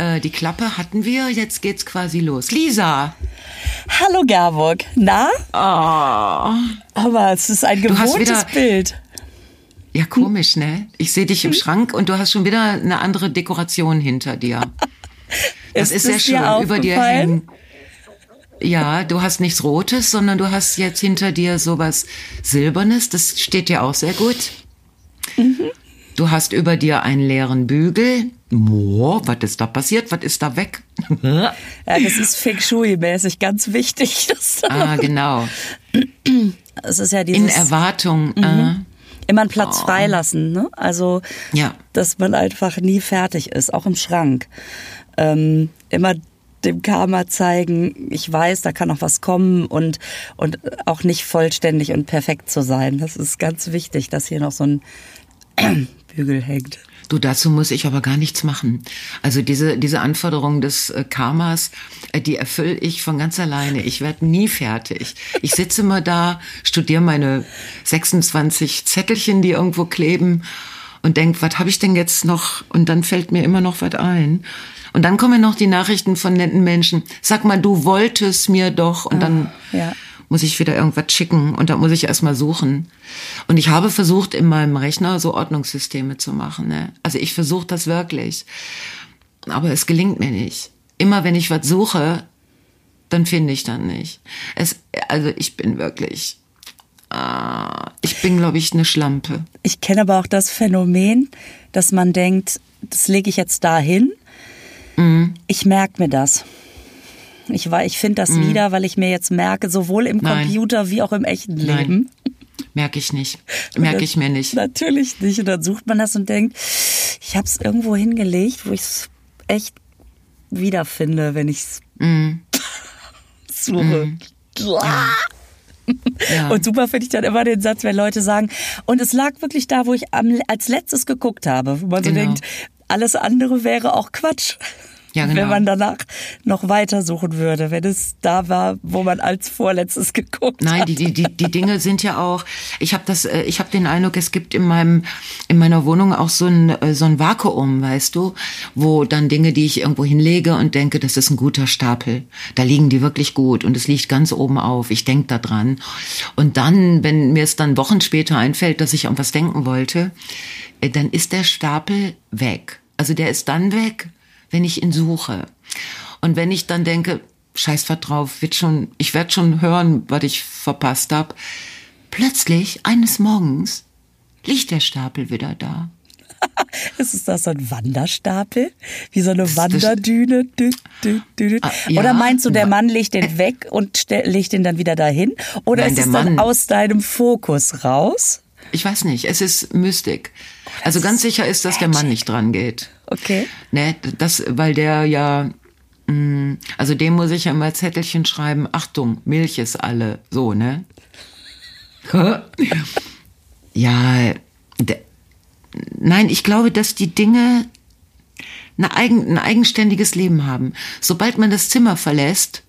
Äh, die Klappe hatten wir, jetzt geht's quasi los. Lisa! Hallo Gerburg. Na? Oh. Aber es ist ein gewohntes Bild. Ja, komisch, ne? Ich sehe dich im Schrank und du hast schon wieder eine andere Dekoration hinter dir. Das ist, Ist sehr schön. Über dir hängen. Ja, du hast nichts Rotes, sondern du hast jetzt hinter dir sowas Silbernes. Das steht dir auch sehr gut. Mhm. Du hast über dir einen leeren Bügel. Boah, was ist da passiert? Was ist da weg? Ja, das ist Feng Shui-mäßig ganz wichtig. Ah, genau. es ist ja In dieses Erwartung. Mhm. Äh, immer einen Platz freilassen. Ne? Also, Ja. dass man einfach nie fertig ist, auch im Schrank. Ähm, immer dem Karma zeigen, ich weiß, da kann noch was kommen und, und auch nicht vollständig und perfekt zu sein. Das ist ganz wichtig, dass hier noch so ein Bügel hängt. Du, dazu muss ich aber gar nichts machen. Also diese, diese Anforderung des äh, Karmas, äh, die erfülle ich von ganz alleine. Ich werde nie fertig. Ich sitze immer da, studiere meine 26 Zettelchen, die irgendwo kleben und denk, was habe ich denn jetzt noch? Und dann fällt mir immer noch was ein. Und dann kommen noch die Nachrichten von netten Menschen. Sag mal, du wolltest mir doch. Und dann ja. Muss ich wieder irgendwas schicken und da muss ich erstmal suchen. Und ich habe versucht, in meinem Rechner so Ordnungssysteme zu machen. Ne? Also ich versuche das wirklich. Aber es gelingt mir nicht. Immer wenn ich was suche, dann finde ich dann nicht. Es, also ich bin wirklich, ah, ich bin, glaube ich, eine Schlampe. Ich kenne aber auch das Phänomen, dass man denkt, das lege ich jetzt dahin. Mhm. Ich merke mir das. Ich, war- ich finde das wieder, weil ich mir jetzt merke, sowohl im Nein. Computer wie auch im echten Nein. Leben. Merke ich nicht. Merke ich mir nicht. Natürlich nicht. Und dann sucht man das und denkt, ich habe es irgendwo hingelegt, wo ich es echt wiederfinde, wenn ich es Mhm. suche. Ja. Und super finde ich dann immer den Satz, wenn Leute sagen, und es lag wirklich da, wo ich am, als letztes geguckt habe. Wo man so Genau. denkt, alles andere wäre auch Quatsch. Ja, genau. Wenn man danach noch weiter suchen würde, wenn es da war, wo man als vorletztes geguckt Nein, hat. die, die, die, die Dinge sind ja auch. Ich habe das, äh, ich habe den Eindruck, es gibt in meinem in meiner Wohnung auch so ein äh, so ein Vakuum, weißt du, wo dann Dinge, die ich irgendwo hinlege und denke, das ist ein guter Stapel. Da liegen die wirklich gut und es liegt ganz oben auf. Ich denk da dran. Und dann, wenn mir es dann Wochen später einfällt, dass ich an was denken wollte, äh, dann ist der Stapel weg. Also der ist dann weg, wenn ich ihn suche. Und wenn ich dann denke, scheiß drauf, wird schon, ich werde schon hören, was ich verpasst hab. Plötzlich, eines Morgens, liegt der Stapel wieder da. Ist das so ein Wanderstapel? Wie so eine das- Wanderdüne? Dü, dü, dü. Ah, ja. Oder meinst du, der Mann legt den weg und legt den dann wieder dahin? Oder Nein, ist es dann Mann- aus deinem Fokus raus? Ich weiß nicht, es ist Mystik. Also ganz sicher ist, dass der Mann nicht dran geht. Okay. Ne, das, weil der ja, mh, also dem muss ich ja mal Zettelchen schreiben, Achtung, Milch ist alle, so, ne? ja, nein, ich glaube, dass die Dinge eine eigen, ein eigenständiges Leben haben. Sobald man das Zimmer verlässt,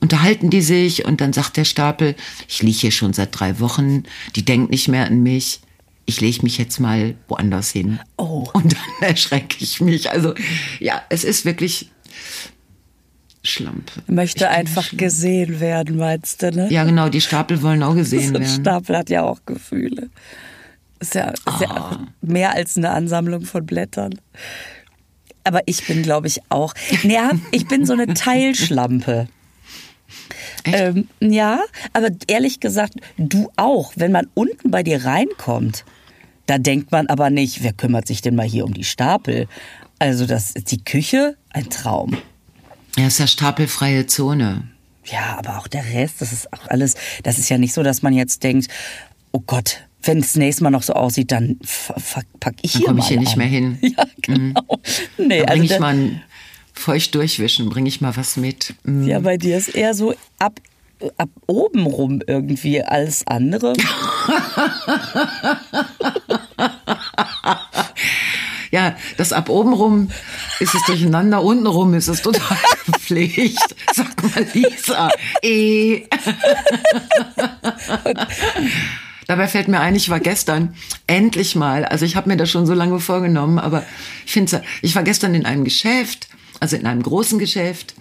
unterhalten die sich und dann sagt der Stapel, ich liege hier schon seit drei Wochen, die denkt nicht mehr an mich. Ich lege mich jetzt mal woanders hin. Oh. Und dann erschrecke ich mich. Also ja, es ist wirklich Schlampe. Möchte einfach Schlampe. gesehen werden, meinst du, ne? Ja, genau, die Stapel wollen auch gesehen so ein werden. Stapel hat ja auch Gefühle. Ist ja, ist ja Ah. auch mehr als eine Ansammlung von Blättern. Aber ich bin, glaube ich, auch. Ja, ich bin so eine Teilschlampe. Ähm, ja, aber ehrlich gesagt, du auch. Wenn man unten bei dir reinkommt, da denkt man aber nicht, wer kümmert sich denn mal hier um die Stapel? Also das ist die Küche, ein Traum. Ja, ist ja stapelfreie Zone. Ja, aber auch der Rest, das ist auch alles, das ist ja nicht so, dass man jetzt denkt, oh Gott, wenn es nächstes Mal noch so aussieht, dann f- f- pack ich Dann hier komme mal ich hier nicht an. mehr hin. Mhm. Ja, genau. Nee, Da also bringe ich da- mal ein feucht durchwischen, bringe ich mal was mit. Mm. ja, bei dir ist eher so ab, ab oben rum irgendwie alles andere. Ja, das ab oben rum ist es durcheinander, unten rum ist es total gepflegt. Sag mal, Lisa. Eh. Dabei fällt mir ein, ich war gestern endlich mal, also ich habe mir das schon so lange vorgenommen, aber ich finde, ich war gestern in einem Geschäft also in einem großen Geschäft,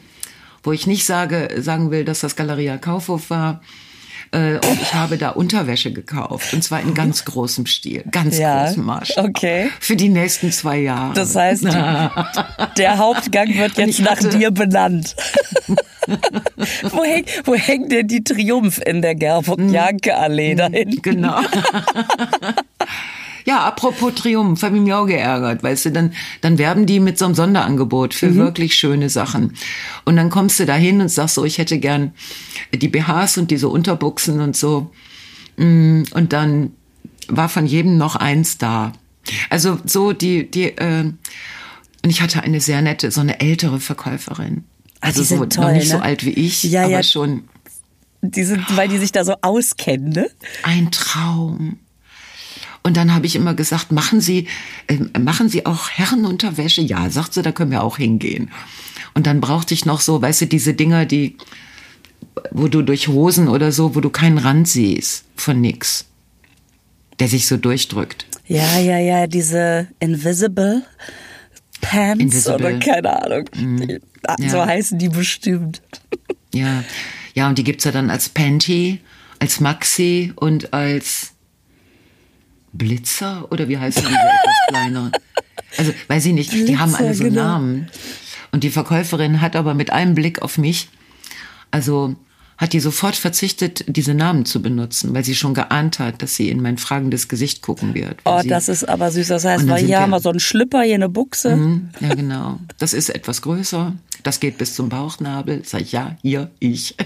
wo ich nicht sage, sagen will, dass das Galeria Kaufhof war. Äh, und ich habe da Unterwäsche gekauft. Und zwar in ganz großem Stil, ganz Ja, großem Marsch. okay. Für die nächsten zwei Jahre. Das heißt, der Hauptgang wird Und jetzt nach dir benannt. wo, häng, wo hängt denn die Triumph in der Gerburg-Janke-Allee da hinten? Genau. ja, apropos Triumph, habe ich mich auch geärgert, weißt du, dann, dann werben die mit so einem Sonderangebot für Mhm. wirklich schöne Sachen. Und dann kommst du da hin und sagst so, ich hätte gern die BHs und diese Unterbuchsen und so. Mm, Und dann war von jedem noch eins da. Also so die, die, äh, und ich hatte eine sehr nette, so eine ältere Verkäuferin. Ah, Also die sind so, toll, noch nicht ne? so alt wie ich, Ja, aber ja. schon Die sind, weil die sich da so auskennen, ne? ein Traum. Und dann habe ich immer gesagt, machen Sie, äh, machen Sie auch Herrenunterwäsche? Ja, sagt sie, da können wir auch hingehen. Und dann brauchte ich noch so, weißt du, diese Dinger, die, wo du durch Hosen oder so, wo du keinen Rand siehst von nix, der sich so durchdrückt. Ja, ja, ja, diese Invisible Pants Invisible. oder keine Ahnung. Die, ah, So Ja. heißen die bestimmt. Ja, ja, und die gibt's ja dann als Panty, als Maxi und als Blitzer oder wie heißen diese etwas kleineren? Also, weiß ich nicht, die haben alle Blitzer, so genau. Namen. Und die Verkäuferin hat aber mit einem Blick auf mich, also hat die sofort verzichtet, diese Namen zu benutzen, weil sie schon geahnt hat, dass sie in mein fragendes Gesicht gucken wird. Oh, das ist aber süß. Das heißt, weil hier haben wir so einen Schlüpper, hier eine Buchse. Mhm, Ja, genau. Das ist etwas größer. Das geht bis zum Bauchnabel. Sag ich, ja, hier, ich.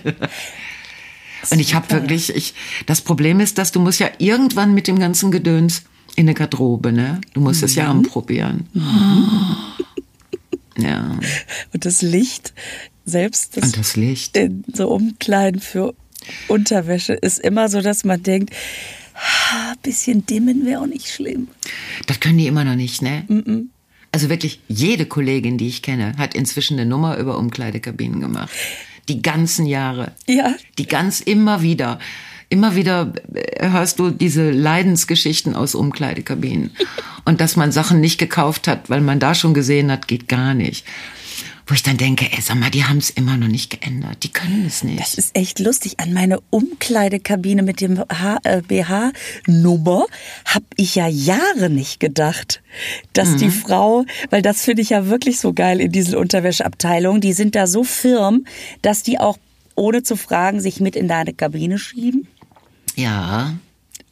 Und ich habe wirklich, ich, das Problem ist, dass du musst ja irgendwann mit dem ganzen Gedöns in eine Garderobe, ne? Du musst es ja Mhm. anprobieren. Ja. Und das Licht, selbst das, Und das Licht. in so Umkleiden für Unterwäsche, ist immer so, dass man denkt, ah, bisschen dimmen wäre auch nicht schlimm. Das können die immer noch nicht, ne? Also wirklich, jede Kollegin, die ich kenne, hat inzwischen eine Nummer über Umkleidekabinen gemacht. Die ganzen Jahre. Ja. Die ganz immer wieder. Immer wieder äh, hörst du diese Leidensgeschichten aus Umkleidekabinen. Und dass man Sachen nicht gekauft hat, weil man da schon gesehen hat, geht gar nicht. Wo ich dann denke, ey, sag mal, die haben es immer noch nicht geändert. Die können es nicht. Das ist echt lustig. An meine Umkleidekabine mit dem H äh, BH-Nummer habe ich ja Jahre nicht gedacht, dass die Frau, weil das finde ich ja wirklich so geil in diesen Unterwäscheabteilungen, die sind da so firm, dass die auch ohne zu fragen sich mit in deine Kabine schieben ja.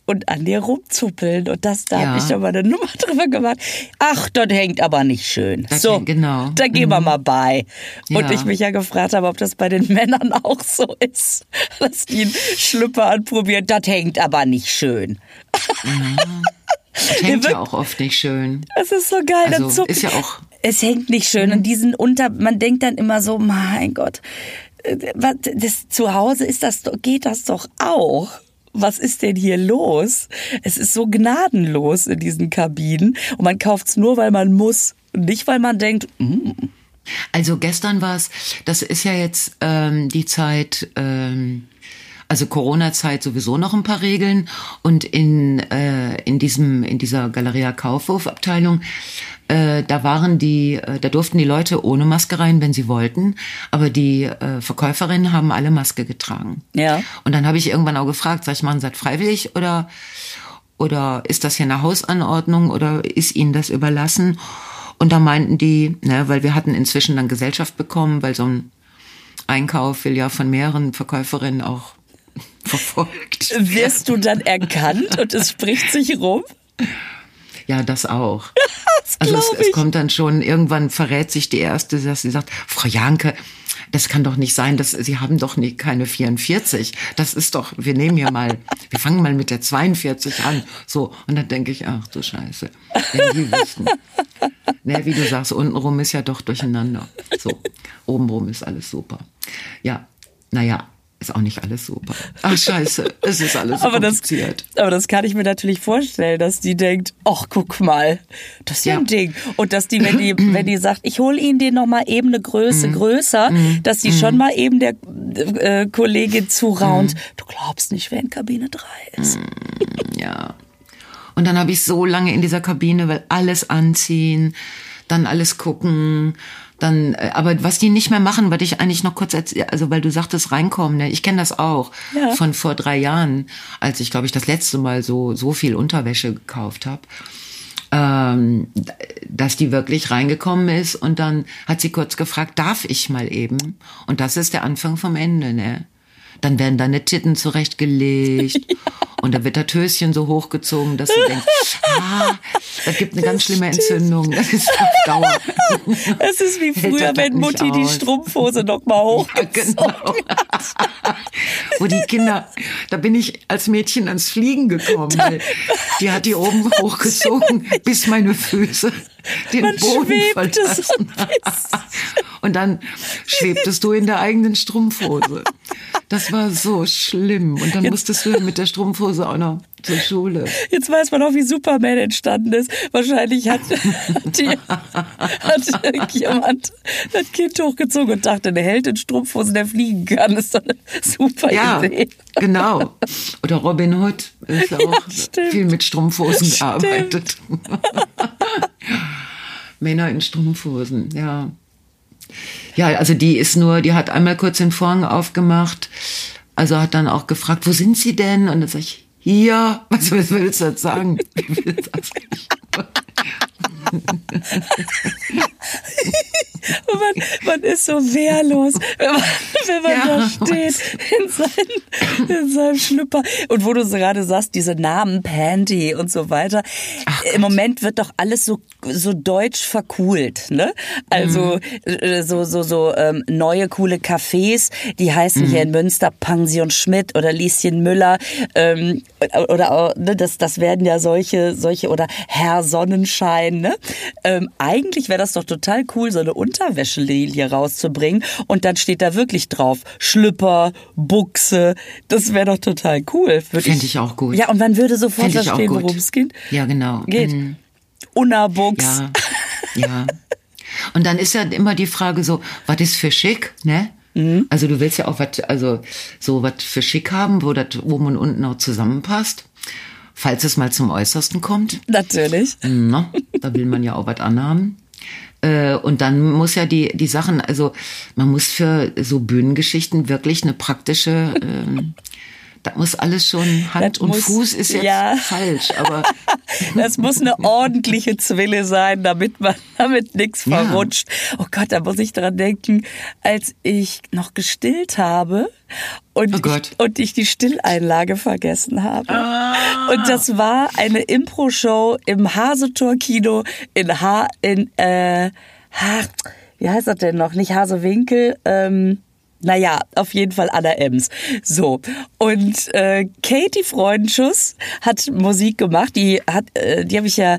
Und an dir rumzuppeln. Und das, da Ja. habe ich doch mal eine Nummer drüber gemacht. Ach, das hängt aber nicht schön. Das so, hängt- genau. da gehen wir mal bei. Und Ja. ich mich ja gefragt habe, ob das bei den Männern auch so ist, dass die einen Schlüpper anprobieren. Das hängt aber nicht schön. Das hängt ja auch oft nicht schön. Das ist so geil. Also, ist ja auch- Es hängt nicht schön. Und diesen unter, man denkt dann immer so, mein Gott, äh, das, zu Hause ist das, geht das doch auch. Was ist denn hier los? Es ist so gnadenlos in diesen Kabinen. Und man kauft's nur, weil man muss. Nicht, weil man denkt, mm, Also gestern war es, das ist ja jetzt ähm, die Zeit, ähm, also Corona-Zeit sowieso noch ein paar Regeln und in äh, in diesem in dieser Galeria Kaufhof Abteilung äh, da waren die, äh, da durften die Leute ohne Maske rein, wenn sie wollten, aber die äh, Verkäuferinnen haben alle Maske getragen. Ja. Und dann habe ich irgendwann auch gefragt, sag ich, machen Sie das freiwillig oder oder ist das hier eine Hausanordnung oder ist Ihnen das überlassen? Und da meinten die, ne, weil wir hatten inzwischen dann Gesellschaft bekommen, weil so ein Einkauf will ja von mehreren Verkäuferinnen auch verfolgt. wirst du dann erkannt und es spricht sich rum? Ja, das auch. Das Also es, es kommt dann schon, irgendwann verrät sich die Erste, dass sie sagt, Frau Janke, das kann doch nicht sein, dass Sie haben doch nicht keine 44. Das ist doch, wir nehmen hier mal, wir fangen mal mit der 42 an. So, und dann denke ich, ach du Scheiße, wenn die wüssten. Ne, wie du sagst, untenrum ist ja doch durcheinander. So, obenrum ist alles super. Ja, naja, ist auch nicht alles super. Ach Scheiße, es ist alles so aber das, kompliziert. aber das kann ich mir natürlich vorstellen, dass die denkt, ach guck mal, das ist ja Ja. ein Ding. Und dass die, wenn die, wenn die sagt, ich hole Ihnen den noch mal eben eine Mhm. Größe größer, dass die schon mal eben der äh, Kollegin zuraunt, Mhm. du glaubst nicht, wer in Kabine 3 ist. Ja. Und dann habe ich so lange in dieser Kabine, weil alles anziehen, dann alles gucken, dann, äh, aber was die nicht mehr machen, was ich eigentlich noch kurz also weil du sagtest reinkommen, ne? ich kenne das auch Ja. von vor drei Jahren, als ich glaube ich das letzte Mal so so viel Unterwäsche gekauft habe, ähm, dass die wirklich reingekommen ist und dann hat sie kurz gefragt, darf ich mal eben? Und das ist der Anfang vom Ende, ne? Dann werden deine Titten zurechtgelegt und dann wird das Höschen so hochgezogen, dass du denkst, ah, das gibt eine ganz schlimme Entzündung. Das ist auf Dauer. Es ist wie früher, das wenn Mutti die aus. Strumpfhose noch mal hoch. Ja, genau. Wo die Kinder, da bin ich als Mädchen ans Fliegen gekommen. Weil die hat die oben hochgezogen, bis meine Füße den Man Boden verlassen. Und dann schwebtest du in der eigenen Strumpfhose. Das war so schlimm. Und dann musstest du mit der Strumpfhose auch noch zur Schule. Jetzt weiß man auch, wie Superman entstanden ist. Wahrscheinlich hat, die, hat irgendjemand das Kind hochgezogen und dachte, der Held in Strumpfhosen, der fliegen kann. Das ist doch eine super Ja, Idee. genau. Oder Robin Hood ist auch stimmt. viel mit Strumpfhosen Stimmt. gearbeitet. Männer in Strumpfhosen, ja. Ja, also die ist nur, die hat einmal kurz den Vorhang aufgemacht, also hat dann auch gefragt, wo sind Sie denn? Und dann sag ich, hier. Was willst du jetzt sagen? Wie will das nicht? Und man, man ist so wehrlos, wenn man, wenn man Ja. da steht in, seinem- in seinem Schlüpper. Und wo du so gerade sagst, diese Namen, Panty und so weiter. Im Moment wird doch alles so, so deutsch vercool, ne? Also, äh, so, so, so, ähm, neue coole Cafés, die heißen hier in Münster Pension Schmidt oder Lieschen Müller, ähm, oder, auch, ne, das, das werden ja solche, solche, oder Herr Sonnenschein, ne? Ähm, eigentlich wäre das doch total cool, so eine Unterwäschelinie rauszubringen und dann steht da wirklich drauf, Schlüpper, Buchse, das wäre doch total cool. Würd Fänd ich auch gut. Ja, und man würde sofort verstehen, worum es geht. Ja, genau. Geht. Mhm. Unabuchs. Ja, ja. Und dann ist ja immer die Frage so, was ist für schick, ne? Also du willst ja auch was, also so was für schick haben, wo das oben und unten auch zusammenpasst. Falls es mal zum Äußersten kommt. Natürlich. Na, da will man ja auch was anhaben. Äh, Und dann muss ja die, die Sachen, also man muss für so Bühnengeschichten wirklich eine praktische, ähm, da muss alles schon Hand Das und muss- Fuß ist jetzt ja. falsch, aber Das muss eine ordentliche Zwille sein, damit man damit nichts Ja. verrutscht. Oh Gott, da muss ich dran denken, als ich noch gestillt habe und, Oh ich, und ich die Stilleinlage vergessen habe. Und das war eine Impro-Show im Hasetor-Kino in Ha in äh, ha, wie heißt das denn noch? Nicht Hasewinkel, ähm naja, auf jeden Fall Anna Ems. So. Und äh, Katie Freudenschuss hat Musik gemacht. Die hat, äh, die habe ich ja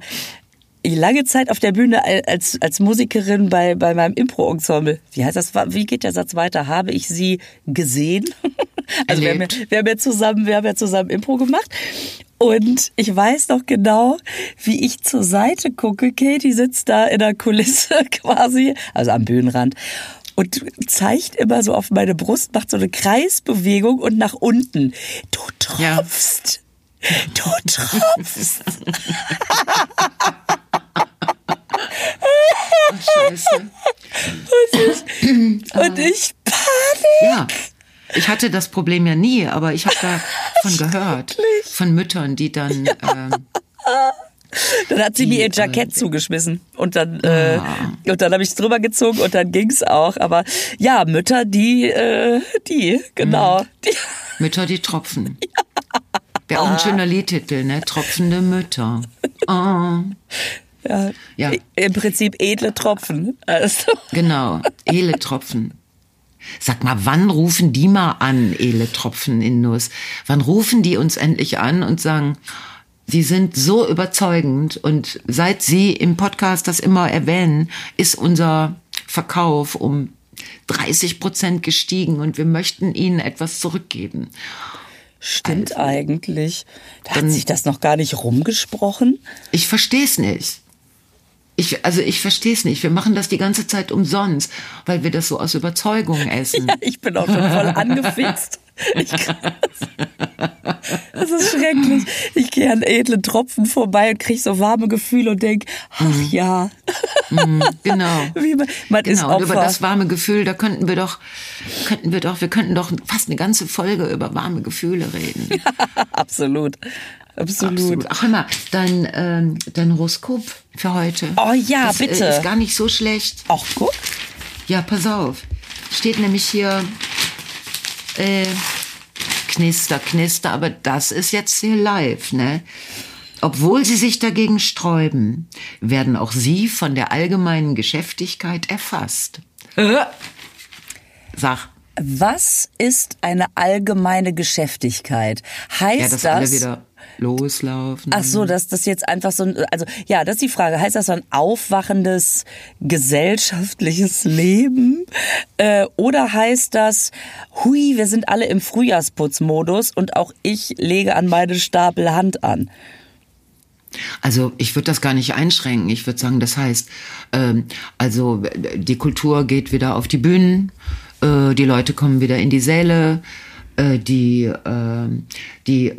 lange Zeit auf der Bühne als, als Musikerin bei, bei meinem Impro-Ensemble. Wie heißt das? Wie geht der Satz weiter? Habe ich sie gesehen? Also wir haben, ja, wir haben ja zusammen, wir haben ja zusammen Impro gemacht. Und ich weiß noch genau, wie ich zur Seite gucke. Katie sitzt da in der Kulisse quasi, also am Bühnenrand. Und zeigt immer so auf meine Brust, macht so eine Kreisbewegung und nach unten. Du Ja. tropfst. Du tropfst. scheiße. Und ich panik. Ja. Ich hatte das Problem ja nie, aber ich habe davon gehört. Von Müttern, die dann ähm, Dann hat sie Die, mir ihr Jackett zugeschmissen und dann äh, und dann habe ich drüber gezogen und dann ging's auch. Aber ja, Mütter, die, äh, die, genau. Die, Mütter, die tropfen. Wäre auch ein schöner Liedtitel, ne? Tropfende Mütter. Oh. ja, Ja. Im Prinzip edle Tropfen. Also, Genau, Ele Tropfen. Sag mal, wann rufen die mal an, Ele Tropfen in Nuss? Wann rufen die uns endlich an und sagen, sie sind so überzeugend und seit sie im Podcast das immer erwähnen, ist unser Verkauf um 30 Prozent gestiegen und wir möchten ihnen etwas zurückgeben. stimmt eigentlich. Da hat Dann- sich das noch gar nicht rumgesprochen. Ich verstehe es nicht. Ich, also ich verstehe es nicht. Wir machen das die ganze Zeit umsonst, weil wir das so aus Überzeugung essen. Ja, ich bin auch schon voll angefixt. Ich, Das ist schrecklich. Ich gehe an edlen Tropfen vorbei und kriege so warme Gefühle und denke, ach mhm. ja. Mhm, genau. Wie man, man genau. ist und über das warme Gefühl, da könnten wir doch, könnten wir doch, wir könnten doch fast eine ganze Folge über warme Gefühle reden. Ja, absolut. Absolut. Absolut. Ach immer, dein, ähm, dein Horoskop für heute. Oh ja, das, bitte. Äh, ist gar nicht so schlecht. Ach, guck. Ja, pass auf. Steht nämlich hier äh, Knister, Knister, aber das ist jetzt hier live, ne? Obwohl sie sich dagegen sträuben, werden auch sie von der allgemeinen Geschäftigkeit erfasst. Sag. Was ist eine allgemeine Geschäftigkeit? Heißt ja, das, wieder loslaufen. Ach so, dass das jetzt einfach so ein, also ja, das ist die Frage. Heißt das so ein aufwachendes gesellschaftliches Leben? Äh, oder heißt das, hui, wir sind alle im Frühjahrsputzmodus und auch ich lege an meine Stapel Hand an? Also ich würde das gar nicht einschränken. Ich würde sagen, das heißt, ähm, also die Kultur geht wieder auf die Bühnen, äh, die Leute kommen wieder in die Säle, die, äh, die,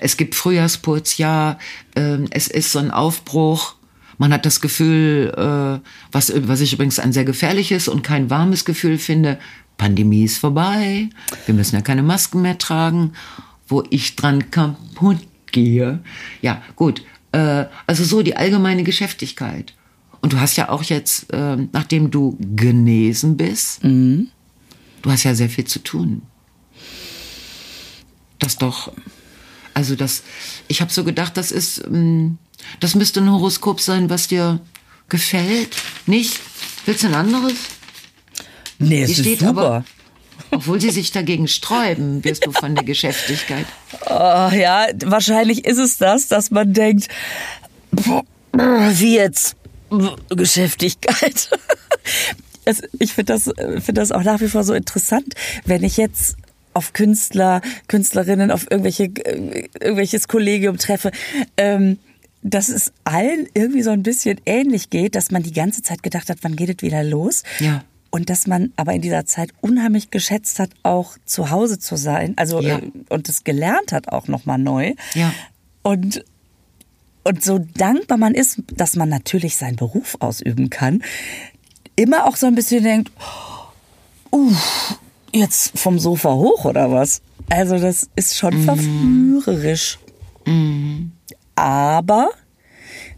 es gibt Frühjahrsputz, ja, äh, es ist so ein Aufbruch. Man hat das Gefühl, äh, was, was ich übrigens ein sehr gefährliches und kein warmes Gefühl finde, Pandemie ist vorbei, wir müssen ja keine Masken mehr tragen, wo ich dran kaputt gehe. Ja, gut. Äh, also so die allgemeine Geschäftigkeit. Und du hast ja auch jetzt, äh, nachdem du genesen bist, mhm. du hast ja sehr viel zu tun das doch. Also das, ich habe so gedacht, das ist, ähm, das müsste ein Horoskop sein, was dir gefällt. Nicht? Willst du ein anderes? Nee, es ist super. Aber, obwohl sie sich dagegen sträuben, wirst du von der Geschäftigkeit. Oh, ja, wahrscheinlich ist es das, dass man denkt, wie jetzt Geschäftigkeit. ich finde das, find das auch nach wie vor so interessant, wenn ich jetzt auf Künstler, Künstlerinnen, auf irgendwelche, äh, irgendwelches Kollegium treffe, ähm, dass es allen irgendwie so ein bisschen ähnlich geht, dass man die ganze Zeit gedacht hat, wann geht es wieder los? Ja. Und dass man aber in dieser Zeit unheimlich geschätzt hat, auch zu Hause zu sein, also ja. äh, und es gelernt hat auch noch mal neu. Ja. Und und so dankbar man ist, dass man natürlich seinen Beruf ausüben kann, immer auch so ein bisschen denkt, uh, jetzt vom Sofa hoch oder was? Also das ist schon mm. verführerisch. Mm. Aber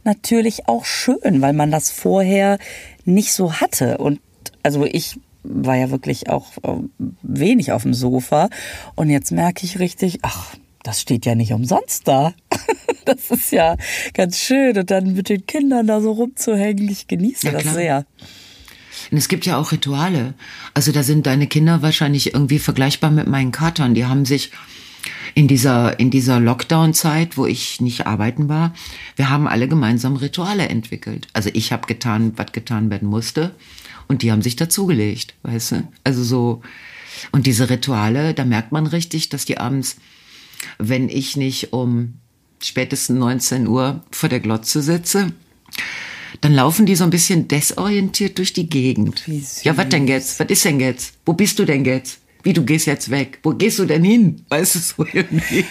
natürlich auch schön, weil man das vorher nicht so hatte. Und also ich war ja wirklich auch äh, wenig auf dem Sofa. Und jetzt merke ich richtig, ach, das steht ja nicht umsonst da. das ist ja ganz schön. Und dann mit den Kindern da so rumzuhängen, ich genieße ja, das sehr. Und es gibt ja auch Rituale. Also da sind deine Kinder wahrscheinlich irgendwie vergleichbar mit meinen Katern. Die haben sich in dieser, in dieser Lockdown-Zeit, wo ich nicht arbeiten war, wir haben alle gemeinsam Rituale entwickelt. Also ich habe getan, was getan werden musste. Und die haben sich dazugelegt, weißt du? Also so. Und diese Rituale, da merkt man richtig, dass die abends, wenn ich nicht um spätestens 19 Uhr vor der Glotze sitze, dann laufen die so ein bisschen desorientiert durch die Gegend. Ja, was denn jetzt? Was ist denn jetzt? Wo bist du denn jetzt? Wie, du gehst jetzt weg? Wo gehst du denn hin? Weißt du so irgendwie?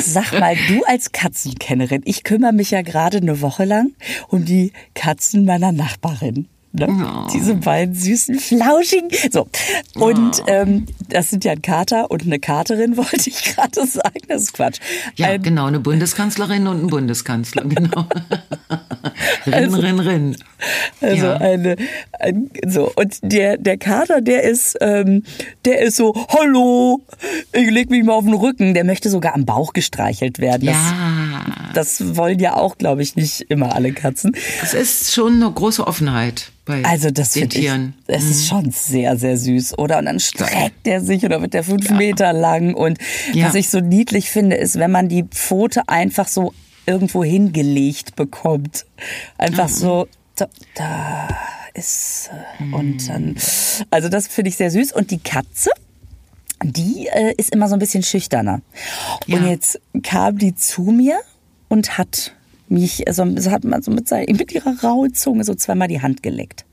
Sag mal, du als Katzenkennerin, ich kümmere mich ja gerade eine Woche lang um die Katzen meiner Nachbarin. Ne? Oh. Diese beiden süßen, flauschigen. So. Und oh. ähm, das sind ja ein Kater und eine Katerin, wollte ich gerade sagen. Das ist Quatsch. Ja, ein, genau, eine Bundeskanzlerin und ein Bundeskanzler, genau. rin, also, rin, rin. Also ja. eine, ein, so. Und der, der Kater, der ist, ähm, der ist so, hallo, ich leg mich mal auf den Rücken. Der möchte sogar am Bauch gestreichelt werden. Das, ja. Das wollen ja auch, glaube ich, nicht immer alle Katzen. Es ist schon eine große Offenheit bei also das den Tieren. Ich, das mhm. ist schon sehr, sehr süß, oder? Und dann streckt er sich oder wird der fünf ja. Meter lang. Und ja. was ich so niedlich finde, ist, wenn man die Pfote einfach so irgendwo hingelegt bekommt. Einfach mhm. so, so, da ist mhm. und dann, also das finde ich sehr süß. Und die Katze, die äh, ist immer so ein bisschen schüchterner. Ja. Und jetzt kam die zu mir und hat mich, so, so hat man so mit, seiner, mit ihrer rauen Zunge so zweimal die Hand geleckt.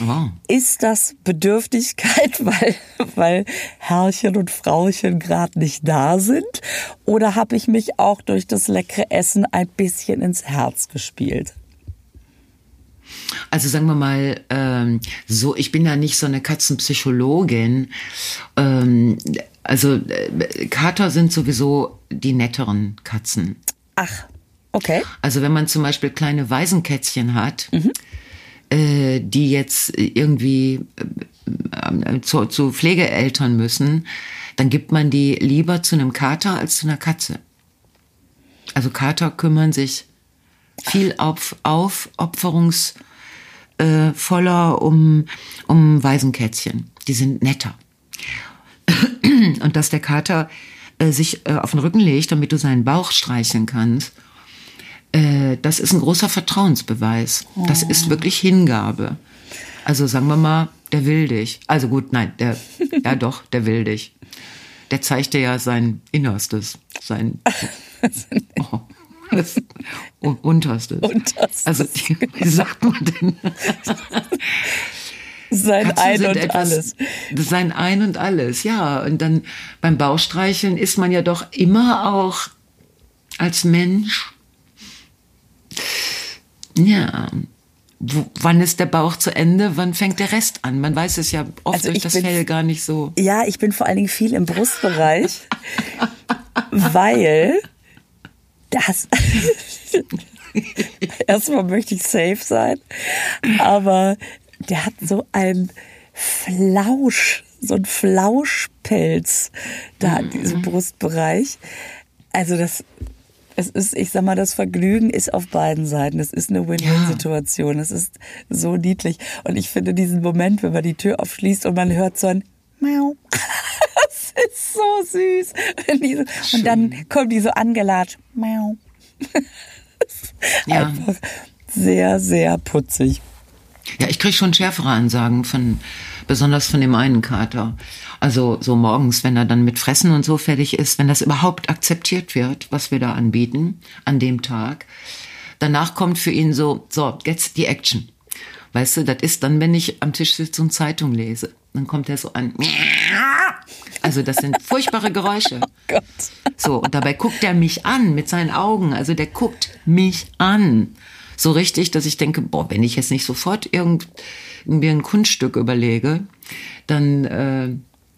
Wow. Ist das Bedürftigkeit, weil, weil Herrchen und Frauchen gerade nicht da sind? Oder habe ich mich auch durch das leckere Essen ein bisschen ins Herz gespielt? Also sagen wir mal, ähm, so, ich bin ja nicht so eine Katzenpsychologin. Ähm, also äh, Kater sind sowieso die netteren Katzen. Ach, okay. Also wenn man zum Beispiel kleine Waisenkätzchen hat, äh, die jetzt irgendwie äh, zu, zu Pflegeeltern müssen, dann gibt man die lieber zu einem Kater als zu einer Katze. Also Kater kümmern sich viel auf, aufopferungsvoller äh, voller um, um Waisenkätzchen. Die sind netter. Und dass der Kater äh, sich äh, auf den Rücken legt, damit du seinen Bauch streicheln kannst, äh, das ist ein großer Vertrauensbeweis. Das ist wirklich Hingabe. Also sagen wir mal, der will dich. Also gut, nein, der, ja doch, der will dich. Der zeigt dir ja sein Innerstes, sein oh, das Unterstes. Unterstes. Also, wie sagt man denn? Sein Katzen Ein und etwas- alles. Sein Ein und alles, ja. Und dann beim Bauchstreicheln ist man ja doch immer auch als Mensch, ja, wo, wann ist der Bauch zu Ende, wann fängt der Rest an? Man weiß es ja oft Also durch das bin- Fell gar nicht so. Ja, ich bin vor allen Dingen viel im Brustbereich, weil das. Erstmal möchte ich safe sein, aber der hat so ein Flausch, so ein Flauschpelz da in diesem Brustbereich. Also das, es ist, ich sag mal, das Vergnügen ist auf beiden Seiten. Es ist eine Win-Win-Situation. Es ist so niedlich. Und ich finde diesen Moment, wenn man die Tür aufschließt und man hört so ein Miau. Das ist so süß. Und dann kommen die so angelatscht. Miau. Ja. Einfach sehr, sehr putzig. Ja, ich krieg schon schärfere Ansagen von, besonders von dem einen Kater. Also so morgens, wenn er dann mit Fressen und so fertig ist, wenn das überhaupt akzeptiert wird, was wir da anbieten an dem Tag. Danach kommt für ihn so, so, jetzt die Action. Weißt du, das ist dann, wenn ich am Tisch sitze und Zeitung lese. Dann kommt er so an. Also das sind furchtbare Geräusche. Gott. So, und dabei guckt er mich an mit seinen Augen. Also der guckt mich an. So richtig, dass ich denke, boah, wenn ich jetzt nicht sofort irgend, mir ein Kunststück überlege, dann, äh,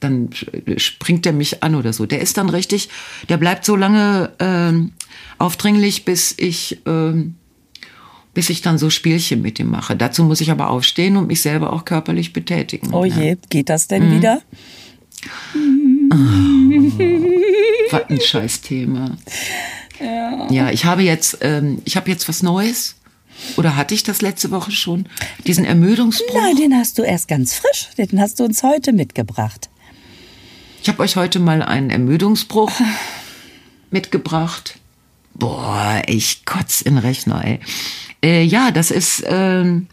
dann springt er mich an oder so. Der ist dann richtig, der bleibt so lange ähm, aufdringlich, bis ich, ähm, bis ich dann so Spielchen mit ihm mache. Dazu muss ich aber aufstehen und mich selber auch körperlich betätigen. Oh ne? je, geht das denn wieder? Was ein Scheißthema. Ja. ja, ich habe jetzt, ähm, ich habe jetzt was Neues. Oder hatte ich das letzte Woche schon? Diesen Ermüdungsbruch. Nein, den hast du erst ganz frisch. Den hast du uns heute mitgebracht. Ich habe euch heute mal einen Ermüdungsbruch mitgebracht. Boah, ich kotz in Rechner, ey. Äh, ja, das ist ähm,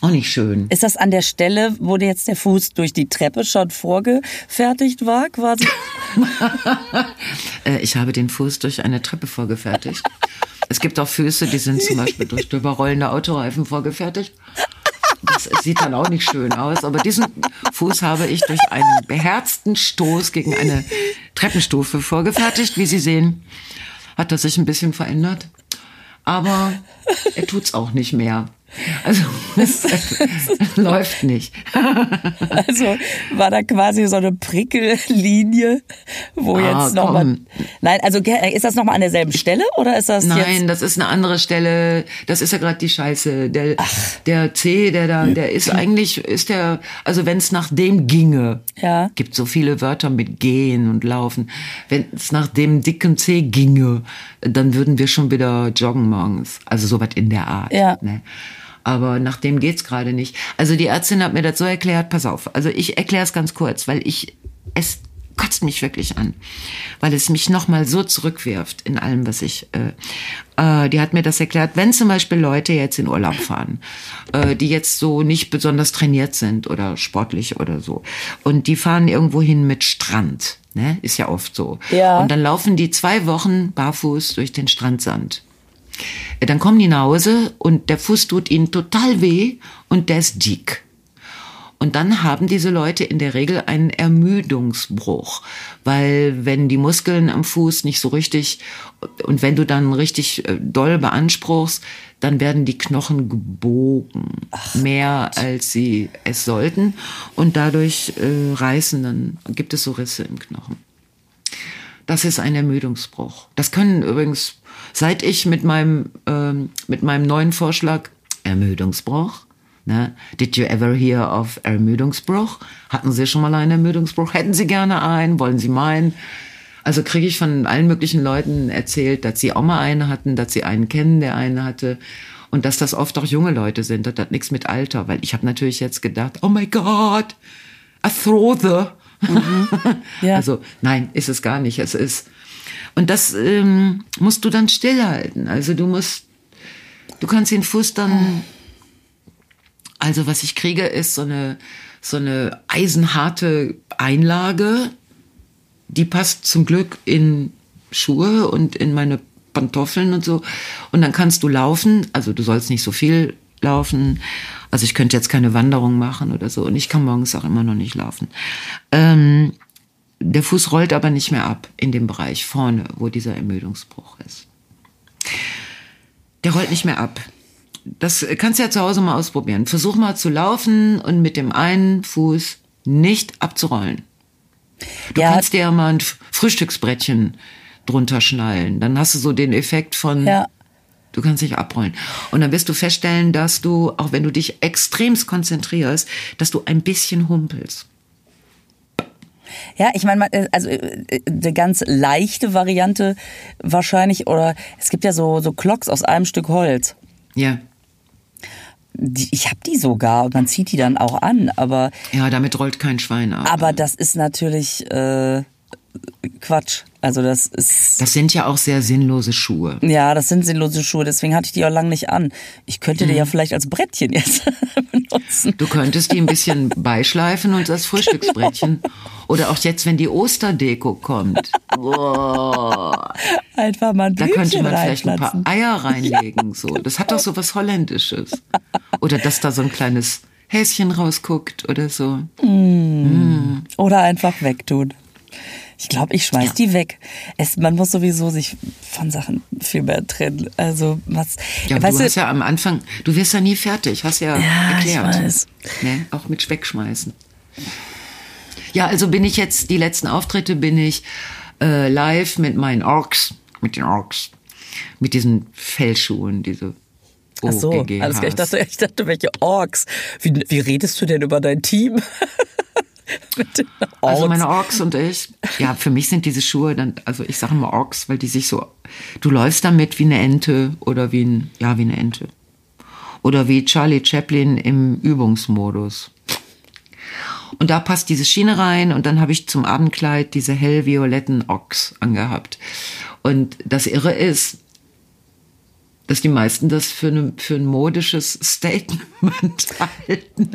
auch nicht schön. Ist das an der Stelle, wo jetzt der Fuß durch die Treppe schon vorgefertigt war, quasi? Äh, ich habe den Fuß durch eine Treppe vorgefertigt. Es gibt auch Füße, die sind zum Beispiel durch drüberrollende Autoreifen vorgefertigt. Das sieht dann auch nicht schön aus, aber diesen Fuß habe ich durch einen beherzten Stoß gegen eine Treppenstufe vorgefertigt. Wie Sie sehen, hat er sich ein bisschen verändert. Aber er tut's auch nicht mehr. Also es, läuft nicht. Also war da quasi so eine Prickellinie, wo Ah, jetzt nochmal. Nein, also ge- ist das nochmal an derselben Stelle oder ist das Nein, jetzt. das ist eine andere Stelle. Das ist ja gerade die Scheiße. Der, der C, der da, der ist eigentlich, ist der, also wenn es nach dem ginge, Ja. gibt so viele Wörter mit gehen und laufen. Wenn es nach dem dicken C ginge, dann würden wir schon wieder joggen morgens. Also sowas in der Art. Ja. Ne? Aber nach dem geht's gerade nicht. Also die Ärztin hat mir das so erklärt, pass auf. Also ich erkläre es ganz kurz, weil ich, es kotzt mich wirklich an, weil es mich nochmal so zurückwirft in allem, was ich, äh, äh, die hat mir das erklärt, wenn zum Beispiel Leute jetzt in Urlaub fahren, äh, die jetzt so nicht besonders trainiert sind oder sportlich oder so, und die fahren irgendwo hin mit Strand, ne, ist ja oft so. Ja. Und dann laufen die zwei Wochen barfuß durch den Strandsand. Dann kommen die nach Hause und der Fuß tut ihnen total weh und der ist dick. Und dann haben diese Leute in der Regel einen Ermüdungsbruch, weil wenn die Muskeln am Fuß nicht so richtig und wenn du dann richtig äh, doll beanspruchst, dann werden die Knochen gebogen, Ach, mehr Gott. als sie es sollten und dadurch äh, reißen, dann gibt es so Risse im Knochen. Das ist ein Ermüdungsbruch. Das können übrigens, seit ich mit meinem, ähm, mit meinem neuen Vorschlag Ermüdungsbruch Ne? Did you ever hear of Ermüdungsbruch? Hatten Sie schon mal einen Ermüdungsbruch? Hätten Sie gerne einen? Wollen Sie meinen? Also kriege ich von allen möglichen Leuten erzählt, dass sie auch mal einen hatten, dass sie einen kennen, der einen hatte. Und dass das oft auch junge Leute sind. Das hat nichts mit Alter. Weil ich habe natürlich jetzt gedacht, oh my God, Arthrose. Mhm. Ja. Also nein, ist es gar nicht. Es ist. Und das ähm, musst du dann stillhalten. Also du musst, du kannst den Fuß dann also was ich kriege, ist so eine, so eine eisenharte Einlage. Die passt zum Glück in Schuhe und in meine Pantoffeln und so. Und dann kannst du laufen. Also du sollst nicht so viel laufen. Also ich könnte jetzt keine Wanderung machen oder so. Und ich kann morgens auch immer noch nicht laufen. Ähm, der Fuß rollt aber nicht mehr ab in dem Bereich vorne, wo dieser Ermüdungsbruch ist. Der rollt nicht mehr ab das kannst du ja zu Hause mal ausprobieren. Versuch mal zu laufen und mit dem einen Fuß nicht abzurollen. Du ja. kannst dir ja mal ein Frühstücksbrettchen drunter schnallen. Dann hast du so den Effekt von, ja. Du kannst dich abrollen. Und dann wirst du feststellen, dass du, auch wenn du dich extremst konzentrierst, dass du ein bisschen humpelst. Ja, ich meine, äh, also äh, eine ganz leichte Variante wahrscheinlich, oder es gibt ja so, so Clocks aus einem Stück Holz. Ja die, ich habe die sogar und man zieht die dann auch an, aber ja, damit rollt kein Schwein ab. Aber das ist natürlich äh, Quatsch. Also das ist. Das sind ja auch sehr sinnlose Schuhe. Ja, das sind sinnlose Schuhe. Deswegen hatte ich die auch lang nicht an. Ich könnte hm. die ja vielleicht als Brettchen jetzt benutzen. Du könntest die ein bisschen beischleifen und als Frühstücksbrettchen. Genau. Oder auch jetzt, wenn die Osterdeko kommt. Boah. Einfach mal ein Da könnte man vielleicht ein paar Eier reinlegen. Ja, so. Das hat doch so was Holländisches. Oder dass da so ein kleines Häschen rausguckt oder so. Mm. Mm. Oder einfach wegtun. Ich glaube, ich schmeiß ja. die weg. Es, man muss sowieso sich von Sachen viel mehr trennen. Also was. Ja, weißt du hast ja am Anfang, du wirst ja nie fertig, hast ja, ja erklärt. Ich weiß. Ne? Auch mit Wegschmeißen. Ja, also bin ich jetzt, die letzten Auftritte bin ich äh, live mit meinen Orks, mit den Orks, mit diesen Fellschuhen, diese Ach so, alles klar. Ich dachte, ich dachte, welche Orks? Wie, wie redest du denn über dein Team? also meine Orks und ich. Ja, für mich sind diese Schuhe dann, also ich sage immer Orks, weil die sich so, du läufst damit wie eine Ente oder wie ein, ja, wie eine Ente. Oder wie Charlie Chaplin im Übungsmodus. Und da passt diese Schiene rein und dann habe ich zum Abendkleid diese hellvioletten Ochs angehabt. Und das Irre ist, dass die meisten das für, eine, für ein modisches Statement halten.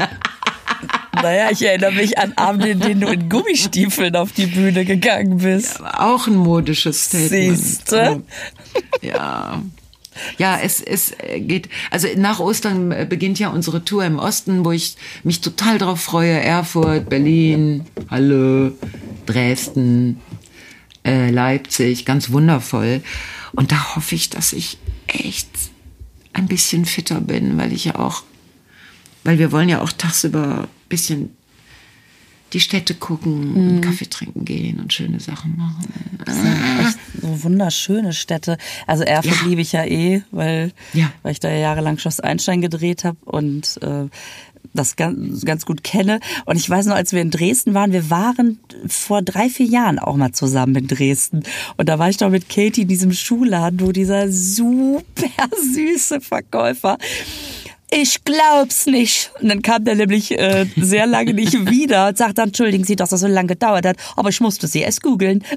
Naja, ich erinnere mich an Abende, in denen du in Gummistiefeln auf die Bühne gegangen bist. Ja, auch ein modisches Statement. Siehste? Ja. Ja, es, es geht, also nach Ostern beginnt ja unsere Tour im Osten, wo ich mich total drauf freue. Erfurt, Berlin, Halle, Dresden, äh, Leipzig, ganz wundervoll. Und da hoffe ich, dass ich echt ein bisschen fitter bin, weil ich ja auch, weil wir wollen ja auch tagsüber bisschen die Städte gucken mhm. und Kaffee trinken gehen und schöne Sachen machen. Das sind echt so wunderschöne Städte. Also Erfurt ja. liebe ich ja eh, weil, ja. weil ich da jahrelang Schloss Einstein gedreht habe und äh, das ganz, ganz gut kenne. Und ich weiß noch, als wir in Dresden waren, wir waren vor drei, vier Jahren auch mal zusammen in Dresden. Und da war ich doch mit Katie in diesem Schuhladen, wo dieser super süße Verkäufer ich glaub's nicht. Und dann kam der nämlich äh, sehr lange nicht wieder und sagte dann, entschuldigen Sie, dass das so lange gedauert hat, aber ich musste Sie erst googeln.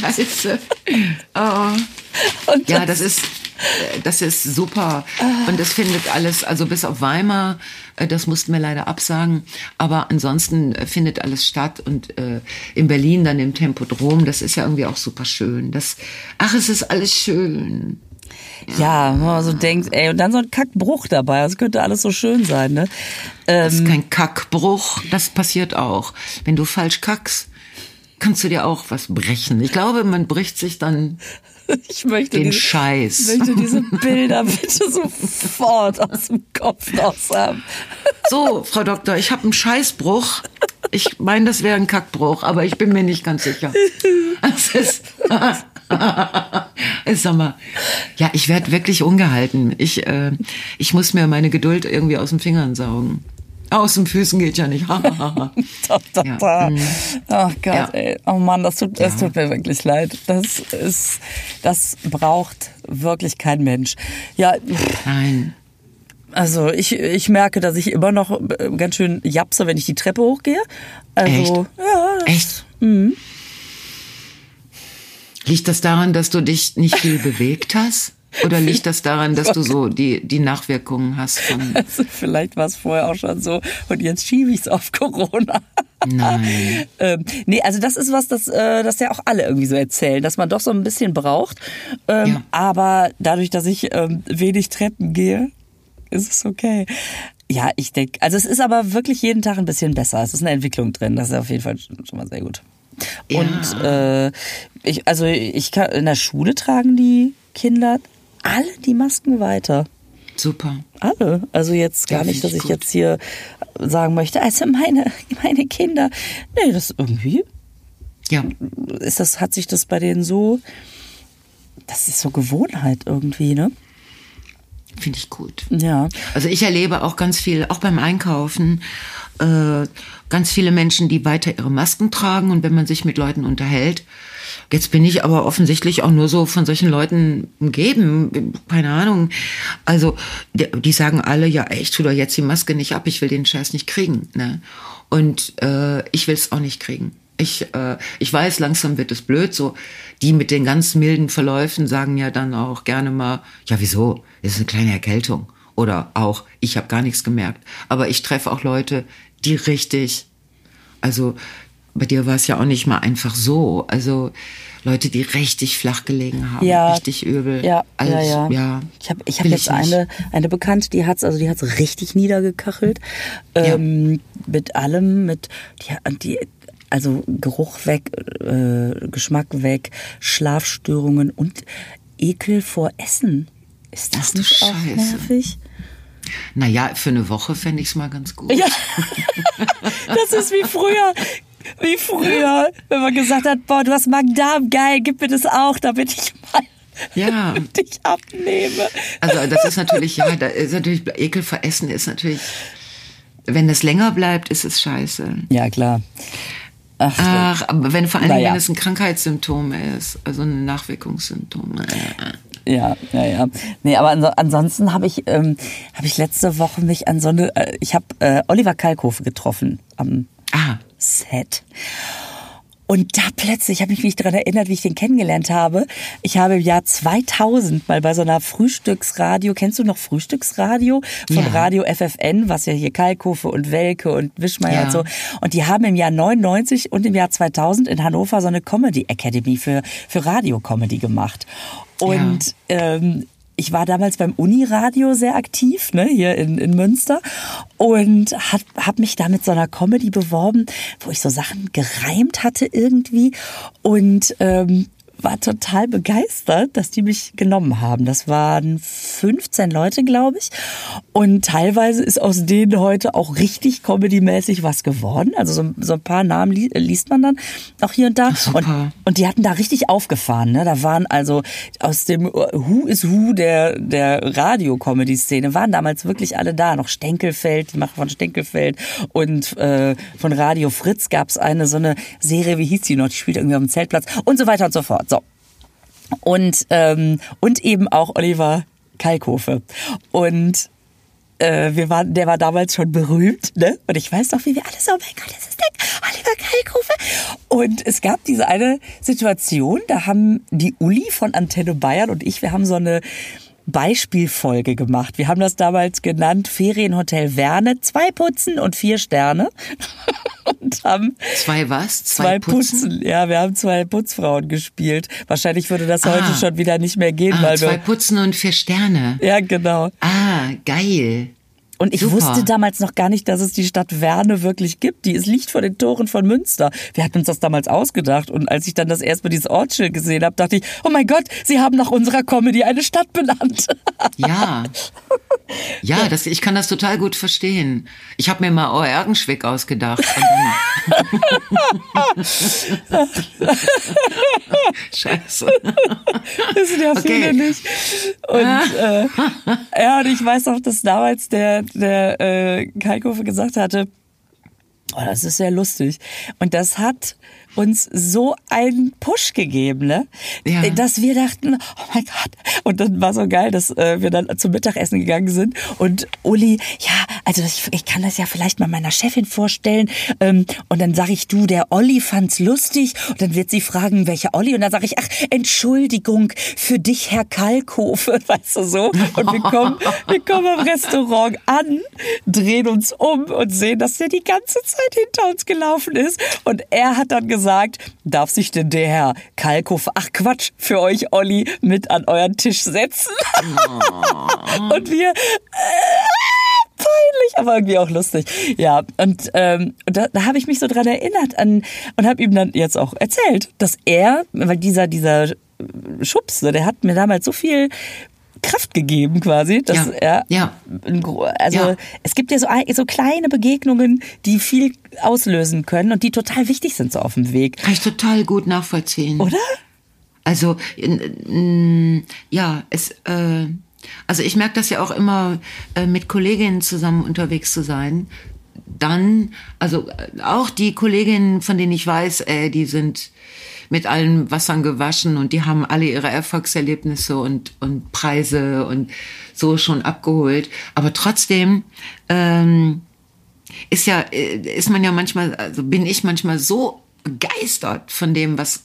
Scheiße. Oh. Und ja, das ist, das ist super. Und das findet alles, also bis auf Weimar, äh, das mussten wir leider absagen. Aber ansonsten äh, findet alles statt. Und äh, in Berlin dann im Tempodrom, das ist ja irgendwie auch super schön. Das, ach, es ist alles schön. Ja, wenn man so denkt, ey, und dann so ein Kackbruch dabei. Das könnte alles so schön sein, ne? Ähm, das ist ähm, kein Kackbruch, das passiert auch. Wenn du falsch kackst, kannst du dir auch was brechen. Ich glaube, man bricht sich dann ich möchte den diese, Scheiß. Ich möchte diese Bilder bitte sofort aus dem Kopf raus haben. So, Frau Doktor, ich habe einen Scheißbruch. Ich meine, das wäre ein Kackbruch, aber ich bin mir nicht ganz sicher. Das ist, sag mal, ja, ich werde wirklich ungehalten. Ich, äh, ich muss mir meine Geduld irgendwie aus den Fingern saugen. Aus den Füßen geht ja nicht. da, da, da. Mhm. Ach Gott, ja. ey. Oh Mann, das tut, das tut mir wirklich leid. Das ist, das braucht wirklich kein Mensch. Ja. Nein. Also ich, ich merke, dass ich immer noch äh, ganz schön japse, wenn ich die Treppe hochgehe. Also, Echt? Ja. Echt? Mhm. Liegt das daran, dass du dich nicht viel bewegt hast? Oder liegt das daran, dass du so die, die Nachwirkungen hast von. Also vielleicht war es vorher auch schon so und jetzt schiebe ich es auf Corona. Nein. ähm, nee, also das ist was, das, äh, das ja auch alle irgendwie so erzählen, dass man doch so ein bisschen braucht. Ähm, ja. Aber dadurch, dass ich ähm, wenig Treppen gehe, ist es okay. Ja, ich denke, also es ist aber wirklich jeden Tag ein bisschen besser. Es ist eine Entwicklung drin. Das ist auf jeden Fall schon mal sehr gut. Ja. Und äh, ich, also ich kann, in der Schule tragen die Kinder alle die Masken weiter. Super. Alle. Also jetzt gar ja, nicht, dass ich gut. jetzt hier sagen möchte, also meine, meine Kinder. Nee, das irgendwie. Ja. Ist das, hat sich das bei denen so, das ist so Gewohnheit irgendwie, ne? Finde ich gut. Ja. Also ich erlebe auch ganz viel, auch beim Einkaufen, äh, ganz viele Menschen, die weiter ihre Masken tragen und wenn man sich mit Leuten unterhält, Jetzt bin ich aber offensichtlich auch nur so von solchen Leuten umgeben. Keine Ahnung. Also, die, sagen alle, ja, ich tu doch jetzt die Maske nicht ab, ich will den Scheiß nicht kriegen. Ne? Und äh, ich will es auch nicht kriegen. Ich, äh, ich weiß, langsam wird es blöd. So, die mit den ganz milden Verläufen sagen ja dann auch gerne mal, ja, wieso? Das ist eine kleine Erkältung. Oder auch, ich habe gar nichts gemerkt. Aber ich treffe auch Leute, die richtig, also bei dir war es ja auch nicht mal einfach so. Also Leute, die richtig flach gelegen haben, ja, richtig übel. Ja, Alles, ja, ja. ja. Ich habe ich hab jetzt ich eine, eine Bekannte, die hat's also die hat's richtig niedergekachelt. Ähm. Mit allem, mit die, die also Geruch weg, äh, Geschmack weg, Schlafstörungen und Ekel vor Essen. Ist das Ach, nicht auch nervig? Naja, für eine Woche fände ich es mal ganz gut. Ja. das ist wie früher. Wie früher, wenn man gesagt hat, boah, du hast Magen-Darm, geil, gib mir das auch, damit ich mal ja. dich abnehme. Also das ist natürlich, ja, da ist natürlich, Ekel vor Essen ist natürlich, wenn das länger bleibt, ist es scheiße. Ja, klar. Ach, Ach aber wenn vor allem, naja. wenn es ein Krankheitssymptom ist, also ein Nachwirkungssymptom. Ja, ja, ja. Nee, aber ansonsten habe ich, ähm, hab ich letzte Woche mich an so eine, äh, ich habe äh, Oliver Kalkofe getroffen am ah. Set. Und da plötzlich, ich habe mich nicht daran erinnert, wie ich den kennengelernt habe. Ich habe im Jahr 2000 mal bei so einer Frühstücksradio, kennst du noch Frühstücksradio von ja. Radio FFN, was ja hier Kalkofe und Welke und Wischmeier ja. und so. Und die haben im Jahr 99 und im Jahr 2000 in Hannover so eine Comedy Academy für, für Radio-Comedy gemacht. Und ja. ähm, ich war damals beim Uniradio sehr aktiv, ne, hier in, in Münster und hab, hab mich da mit so einer Comedy beworben, wo ich so Sachen gereimt hatte irgendwie und ähm, war total begeistert, dass die mich genommen haben. Das waren 15 Leute, glaube ich. Und teilweise ist aus denen heute auch richtig comedy-mäßig was geworden. Also so, so ein paar Namen li liest man dann auch hier und da. Und, und, die hatten da richtig aufgefahren. Ne? Da waren also aus dem Who is Who der, der Radio-Comedy-Szene, waren damals wirklich alle da. Noch Stenkelfeld, die Macher von Stenkelfeld. Und äh, von Radio Fritz gab es eine so eine Serie, wie hieß die noch? Die spielt irgendwie auf dem Zeltplatz und so weiter und so fort. Und, ähm, und eben auch Oliver Kalkofe. Und äh, wir waren, der war damals schon berühmt, ne? Und ich weiß noch, wie wir alle so, oh mein Gott, das ist der Oliver Kalkofe. Und es gab diese eine Situation, da haben die Uli von Antenne Bayern und ich, wir haben so eine Beispielfolge gemacht. Wir haben das damals genannt Ferienhotel Werne, zwei Putzen und vier Sterne. und haben zwei was? Zwei, zwei putzen? putzen? Ja, wir haben zwei Putzfrauen gespielt. Wahrscheinlich würde das ah. heute schon wieder nicht mehr gehen, ah, weil zwei Putzen und vier Sterne. Ja, genau. Ah, geil. Und ich Super. wusste damals noch gar nicht, dass es die Stadt Werne wirklich gibt. Die ist liegt vor den Toren von Münster. Wir hatten uns das damals ausgedacht. Und als ich dann das erste Mal dieses Ortsschild gesehen habe, dachte ich, oh mein Gott, sie haben nach unserer Comedy eine Stadt benannt. Ja. Ja, das, ich kann das total gut verstehen. Ich habe mir mal Ohr Ergenschwick ausgedacht. Scheiße. Das sind ja okay. viele nicht. Und äh, ja, und ich weiß auch, dass damals der der äh, Kalkofe gesagt hatte, oh, das ist sehr lustig. Und das hat uns so einen Push gegeben, ne? Ja. Dass wir dachten, oh mein Gott. Und dann war so geil, dass äh, wir dann zum Mittagessen gegangen sind und Uli, ja, also ich, ich kann das ja vielleicht mal meiner Chefin vorstellen. Ähm, und dann sage ich, du, der Olli fand's lustig. Und dann wird sie fragen, welcher Olli? Und dann sage ich, ach, Entschuldigung für dich, Herr Kalkofe, weißt du so. Und wir kommen, wir kommen am Restaurant an, drehen uns um und sehen, dass der die ganze Zeit hinter uns gelaufen ist. Und er hat dann gesagt, darf sich denn der Herr Kalkow, ach Quatsch, für euch, Olli, mit an euren Tisch setzen? Oh. und wir, äh, peinlich, aber irgendwie auch lustig. Ja, und ähm, da, da habe ich mich so dran erinnert an und habe ihm dann jetzt auch erzählt, dass er, weil dieser dieser Schubs, der hat mir damals so viel Kraft gegeben quasi, dass ja. er ja. also ja. es gibt ja so so kleine Begegnungen, die viel auslösen können und die total wichtig sind so auf dem Weg. Kann ich total gut nachvollziehen. Oder? Also ja, es äh, also ich merke das ja auch immer äh, mit Kolleginnen zusammen unterwegs zu sein. Dann, also äh, auch die Kolleginnen, von denen ich weiß, äh, die sind mit allen Wassern gewaschen und die haben alle ihre Erfolgserlebnisse und, und Preise und so schon abgeholt. Aber trotzdem ähm, ist ja, äh, ist man ja manchmal, also bin ich manchmal so begeistert von dem, was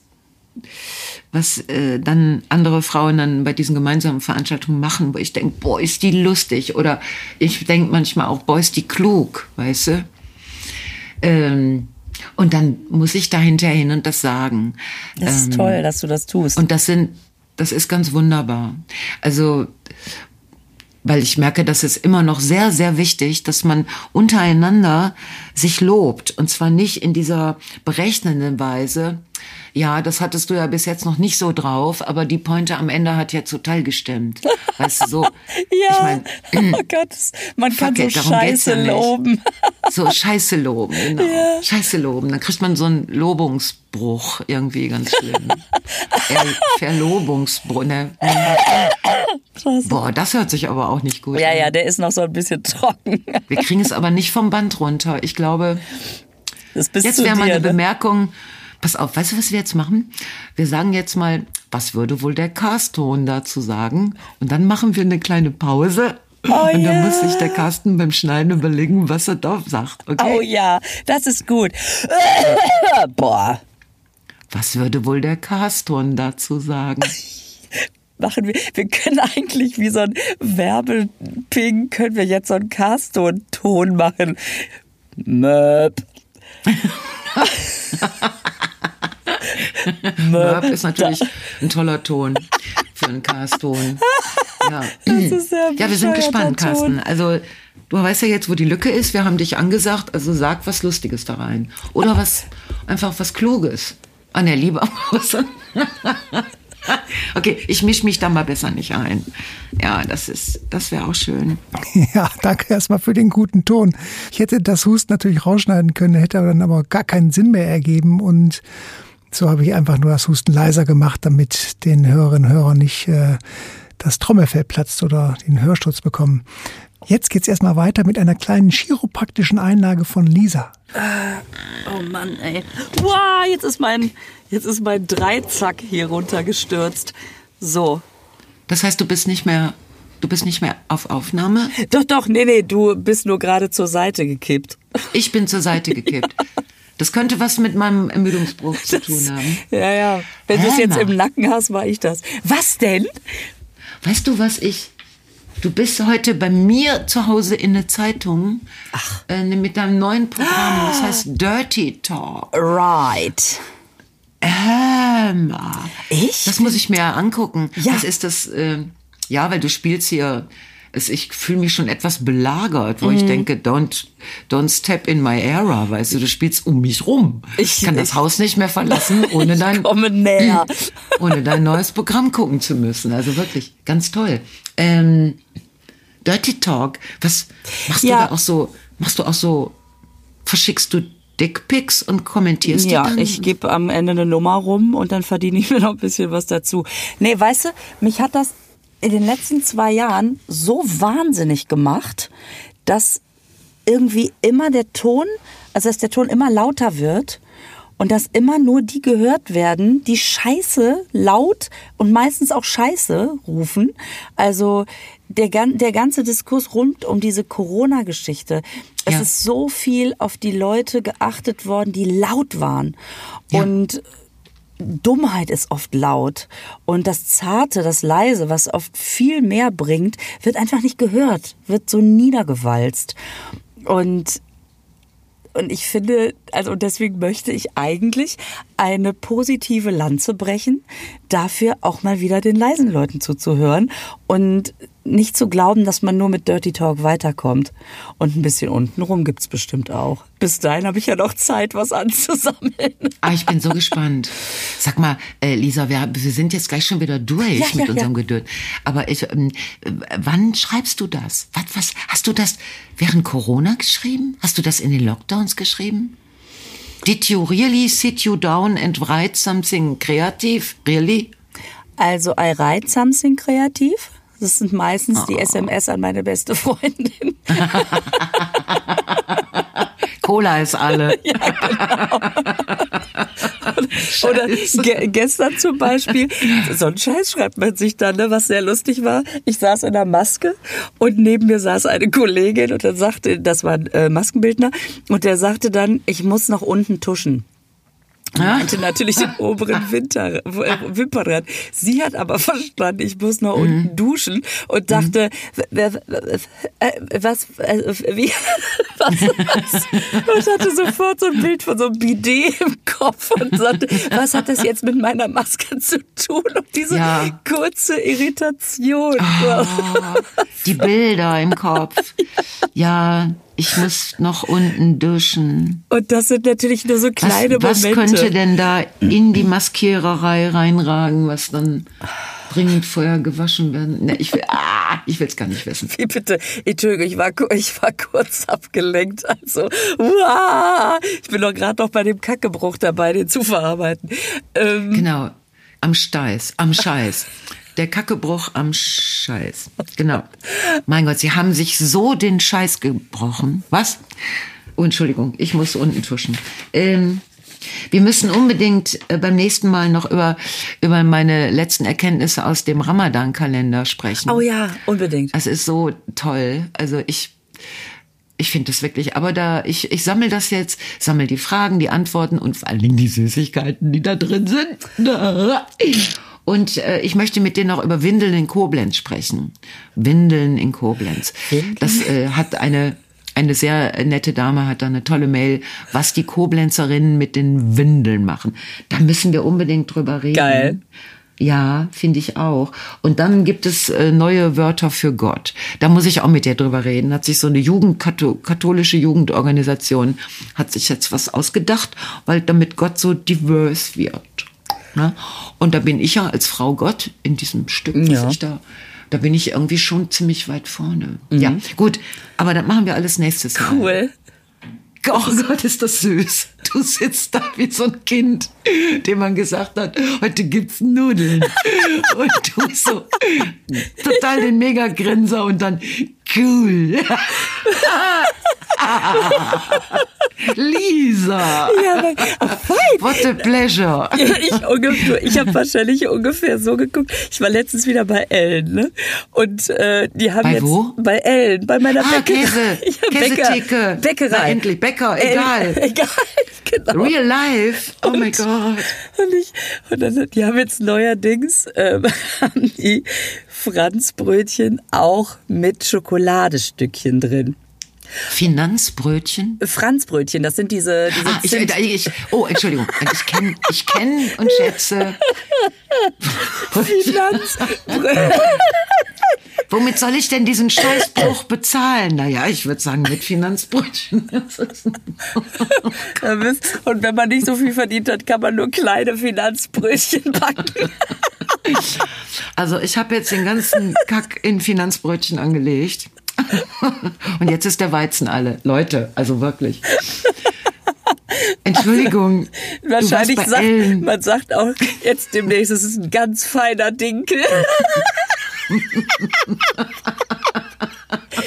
was äh, dann andere Frauen dann bei diesen gemeinsamen Veranstaltungen machen, wo ich denke, boah, ist die lustig. Oder ich denke manchmal auch, boah, ist die klug, weißt du? Ähm, und dann muss ich dahinter hin und das sagen. Das ist ähm, toll, dass du das tust. Und das sind, das ist ganz wunderbar. Also, weil ich merke, das ist immer noch sehr, sehr wichtig, dass man untereinander sich lobt. Und zwar nicht in dieser berechnenden Weise, ja, das hattest du ja bis jetzt noch nicht so drauf, aber die Pointe am Ende hat ja total gestimmt. Weißt du, so. ja, ich mein, oh Gott, man kann so it, Scheiße ja loben. so Scheiße loben, genau. Ja. Scheiße loben. Dann kriegt man so einen Lobungsbruch irgendwie ganz schlimm. Ver Verlobungsbruch, ne? Boah, das hört sich aber auch nicht gut Ja, an. ja, der ist noch so ein bisschen trocken. Wir kriegen es aber nicht vom Band runter. Ich glaube, jetzt wäre mal eine ne? Bemerkung Pass auf, weißt du, was wir jetzt machen? Wir sagen jetzt mal, was würde wohl der Carsten dazu sagen? Und dann machen wir eine kleine Pause. Oh und dann ja. muss sich der Carsten beim Schneiden überlegen, was er da sagt. Okay? Oh ja, das ist gut. Boah. Was würde wohl der Carsten dazu sagen? machen wir, wir können eigentlich wie so ein Werbeping, können wir jetzt so einen Carston-Ton machen. Möp. Möb ist natürlich ein toller Ton für einen Cast-Ton. Ja. ja, wir sind gespannt, Carsten. Also du weißt ja jetzt, wo die Lücke ist. Wir haben dich angesagt, also sag was Lustiges da rein. Oder was, einfach was Kluges. An der Liebe Okay, ich mische mich da mal besser nicht ein. Ja, das ist, das wäre auch schön. Ja, danke erstmal für den guten Ton. Ich hätte das Husten natürlich rausschneiden können, hätte dann aber gar keinen Sinn mehr ergeben und so habe ich einfach nur das Husten leiser gemacht, damit den Hörerinnen und Hörern nicht äh, das Trommelfell platzt oder den Hörsturz bekommen. Jetzt geht's erstmal weiter mit einer kleinen chiropraktischen Einlage von Lisa. Äh, oh Mann, ey. Wow, jetzt ist mein, jetzt ist mein Dreizack hier runtergestürzt. So. Das heißt, du bist nicht mehr, du bist nicht mehr auf Aufnahme? Doch, doch, nee, nee, du bist nur gerade zur Seite gekippt. Ich bin zur Seite gekippt. Das könnte was mit meinem Ermüdungsbruch zu tun haben. Ja, ja. Wenn du es jetzt im Nacken hast, war ich das. Was denn? Weißt du, was ich. Du bist heute bei mir zu Hause in der Zeitung äh, mit deinem neuen Programm. Das heißt Dirty Talk. Right. Mal. Ich? Das muss ich mir angucken. Ja. Was ist das? Äh, ja, weil du spielst hier. Es, ich fühle mich schon etwas belagert, wo ich Mhm. denke, don't, don't step in my era, weißt du, du spielst um mich rum. Ich- Ich kann das ich- Haus nicht mehr verlassen, ohne dein, ohne dein neues Programm gucken zu müssen. Also wirklich, ganz toll. Ähm, Dirty Talk, was machst Ja. du da auch so, machst du auch so, verschickst du Dickpics und kommentierst die Ja, dann? ich gebe am Ende eine Nummer rum und dann verdiene ich mir noch ein bisschen was dazu. Nee, weißt du, mich hat das in den letzten zwei Jahren so wahnsinnig gemacht, dass irgendwie immer der Ton, also dass der Ton immer lauter wird und dass immer nur die gehört werden, die Scheiße laut und meistens auch Scheiße rufen. Also der, der ganze Diskurs rund um diese Corona-Geschichte. Es Ja. ist so viel auf die Leute geachtet worden, die laut waren. Ja. Und Dummheit ist oft laut und das Zarte, das Leise, was oft viel mehr bringt, wird einfach nicht gehört, wird so niedergewalzt. Und und ich finde, also deswegen möchte ich eigentlich eine positive Lanze brechen, dafür auch mal wieder den leisen Leuten zuzuhören und nicht zu glauben, dass man nur mit Dirty Talk weiterkommt. Und ein bisschen untenrum gibt's bestimmt auch. Bis dahin habe ich ja noch Zeit, was anzusammeln. Ah, ich bin so gespannt. Sag mal, äh, Lisa, wir, wir sind jetzt gleich schon wieder durch Ja, mit ja, unserem ja. Geduld. Aber ich, ähm, äh, wann schreibst du das? Was, was, hast du das während Corona geschrieben? Hast du das in den Lockdowns geschrieben? Did you really sit you down and write something creative? Really? Also I write something kreativ. Das sind meistens die SMS an meine beste Freundin. Cola ist alle. Oder ge gestern zum Beispiel, so ein Scheiß schreibt man sich dann, ne, was sehr lustig war. Ich saß in der Maske und neben mir saß eine Kollegin und dann sagte, das war ein äh, Maskenbildner, und der sagte dann, ich muss nach unten tuschen. Und meinte natürlich den oberen Winter, Wimpernrand. Sie hat aber verstanden, ich muss nach unten duschen und dachte, w- äh, was, äh, wie, was, was? Und hatte sofort so ein Bild von so einem Bidet im Kopf und sagte, was hat das jetzt mit meiner Maske zu tun? Und diese Ja. kurze Irritation. Oh, die Bilder im Kopf. Ja, ich muss noch unten duschen. Und das sind natürlich nur so Was, kleine was Momente. könnte denn da in die Maskiererei reinragen, was dann dringend vorher gewaschen werden? Ne, ich will, ah, ich will's gar nicht wissen. Wie bitte? Entschuldigung, ich war, ich war kurz abgelenkt. Also, uah, ich bin doch gerade noch bei dem Kackebruch dabei, den zu verarbeiten. Ähm, Genau, am Steiß, am Scheiß. Der Kackebruch am Scheiß. Genau. Mein Gott, sie haben sich so den Scheiß gebrochen. Was? Oh, Entschuldigung, ich muss unten tuschen. Ähm, wir müssen unbedingt äh, beim nächsten Mal noch über, über meine letzten Erkenntnisse aus dem Ramadan-Kalender sprechen. oh ja, unbedingt. Es ist so toll. Also ich, ich finde das wirklich, aber da, ich, ich sammle das jetzt, sammle die Fragen, die Antworten und vor allen Dingen die Süßigkeiten, die da drin sind. Und äh, ich möchte mit dir noch über Windeln in Koblenz sprechen. Windeln in Koblenz. Das äh, hat eine eine sehr nette Dame hat da eine tolle Mail, was die Koblenzerinnen mit den Windeln machen. Da müssen wir unbedingt drüber reden. Geil. Ja, finde ich auch. Und dann gibt es äh, neue Wörter für Gott. Da muss ich auch mit dir drüber reden. Hat sich so eine Jugend, katholische Jugendorganisation, hat sich jetzt was ausgedacht, weil damit Gott so divers wird. Ne? Und da bin ich ja als Frau Gott in diesem Stück, was Ja. ich da, da bin ich irgendwie schon ziemlich weit vorne. Ja, gut. Aber das machen wir alles nächstes Mal. Cool. Oh Gott, ist das süß. Du sitzt da wie so ein Kind, dem man gesagt hat, heute gibt's Nudeln. Und du so total den Mega-Grinser und dann cool. Lisa, Ja, aber, fein. what a pleasure. Ich, ungefähr, ich habe wahrscheinlich ungefähr so geguckt. Ich war letztens wieder bei Ellen, ne? Und äh, die haben Bei jetzt wo? bei Ellen, bei meiner Ah, Bäckerei. Käse, Ja, Bäcker- Käsetheke. Bäckerei. Na, endlich, Bäcker, Ellen- egal. Genau. Real life? Oh mein Gott. Und, ich, und dann, die haben jetzt neuerdings, ähm, haben die Franzbrötchen auch mit Schokoladestückchen drin. Finanzbrötchen? Franzbrötchen, das sind diese, diese Ah, ich, Zimt- ich, oh, Entschuldigung. Ich kenne ich kenn und schätze. Finanzbrötchen. Womit soll ich denn diesen Scheißbruch bezahlen? Naja, ich würde sagen mit Finanzbrötchen. Und wenn man nicht so viel verdient hat, kann man nur kleine Finanzbrötchen backen. Also ich habe jetzt den ganzen Kack in Finanzbrötchen angelegt. Und jetzt ist der Weizen alle. Leute, also wirklich. Entschuldigung. du warst Wahrscheinlich bei sagt Ellen. man sagt auch jetzt demnächst, es ist ein ganz feiner Dinkel.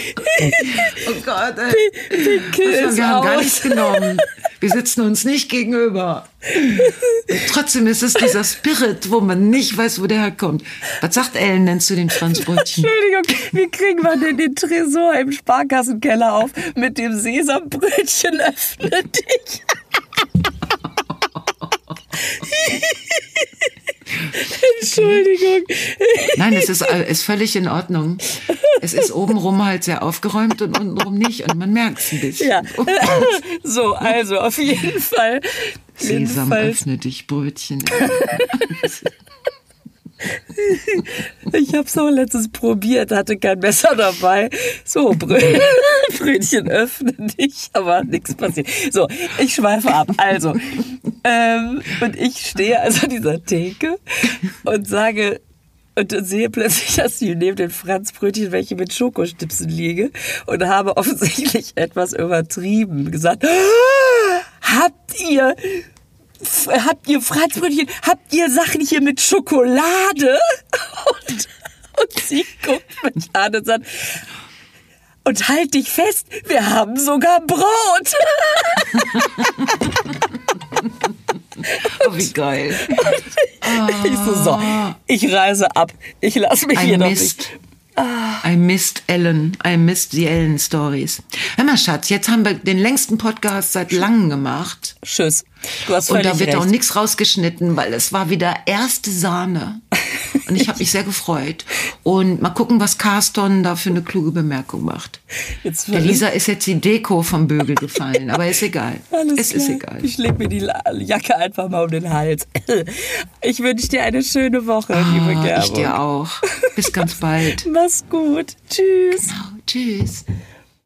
Oh Gott, ey. Also, ist wir haben gar nichts genommen. Wir sitzen uns nicht gegenüber. Trotzdem ist es dieser Spirit, wo man nicht weiß, wo der herkommt. Was sagt Ellen denn zu den Franzbrötchen? Entschuldigung, wie kriegen wir denn den Tresor im Sparkassenkeller auf mit dem Sesambrötchen öffne dich? Entschuldigung. Nein, es ist, ist völlig in Ordnung. Es ist obenrum halt sehr aufgeräumt und untenrum nicht. Und man merkt es ein bisschen. Ja. So, also auf jeden Fall. Sesam, Jedenfalls, öffne dich, Brötchen. ich habe es auch letztens probiert, hatte kein Messer dabei. So, Brö Brötchen öffne dich, aber nichts passiert. So, ich schweife ab. Also, ähm, und ich stehe also an dieser Theke und sage, und sehe plötzlich, dass hier neben den Franzbrötchen welche mit Schokostipsen liege und habe offensichtlich etwas übertrieben gesagt. "Ah, Habt ihr habt ihr Franzbrötchen, habt ihr Sachen hier mit Schokolade? Und, und sie guckt mich an und sagt, und halt dich fest, wir haben sogar Brot. Oh, wie geil. Ich so, so, ich reise ab. Ich lasse mich hier I noch missed, nicht. I missed Ellen. I missed the Ellen Stories. Hör mal, Schatz, jetzt haben wir den längsten Podcast seit langem gemacht. Tschüss. Und da wird recht. auch nichts rausgeschnitten, weil es war wieder erste Sahne. Und ich habe mich sehr gefreut. Und mal gucken, was Carston da für eine kluge Bemerkung macht. Jetzt Der Lisa ist jetzt die Deko vom Bögel gefallen, aber ist egal. Alles es ist klar. egal. Ich leg mir die Jacke einfach mal um den Hals. Ich wünsche dir eine schöne Woche, liebe Ah, Gerburg. ich dir auch. Bis ganz bald. Mach's gut. Tschüss. Ciao, tschüss.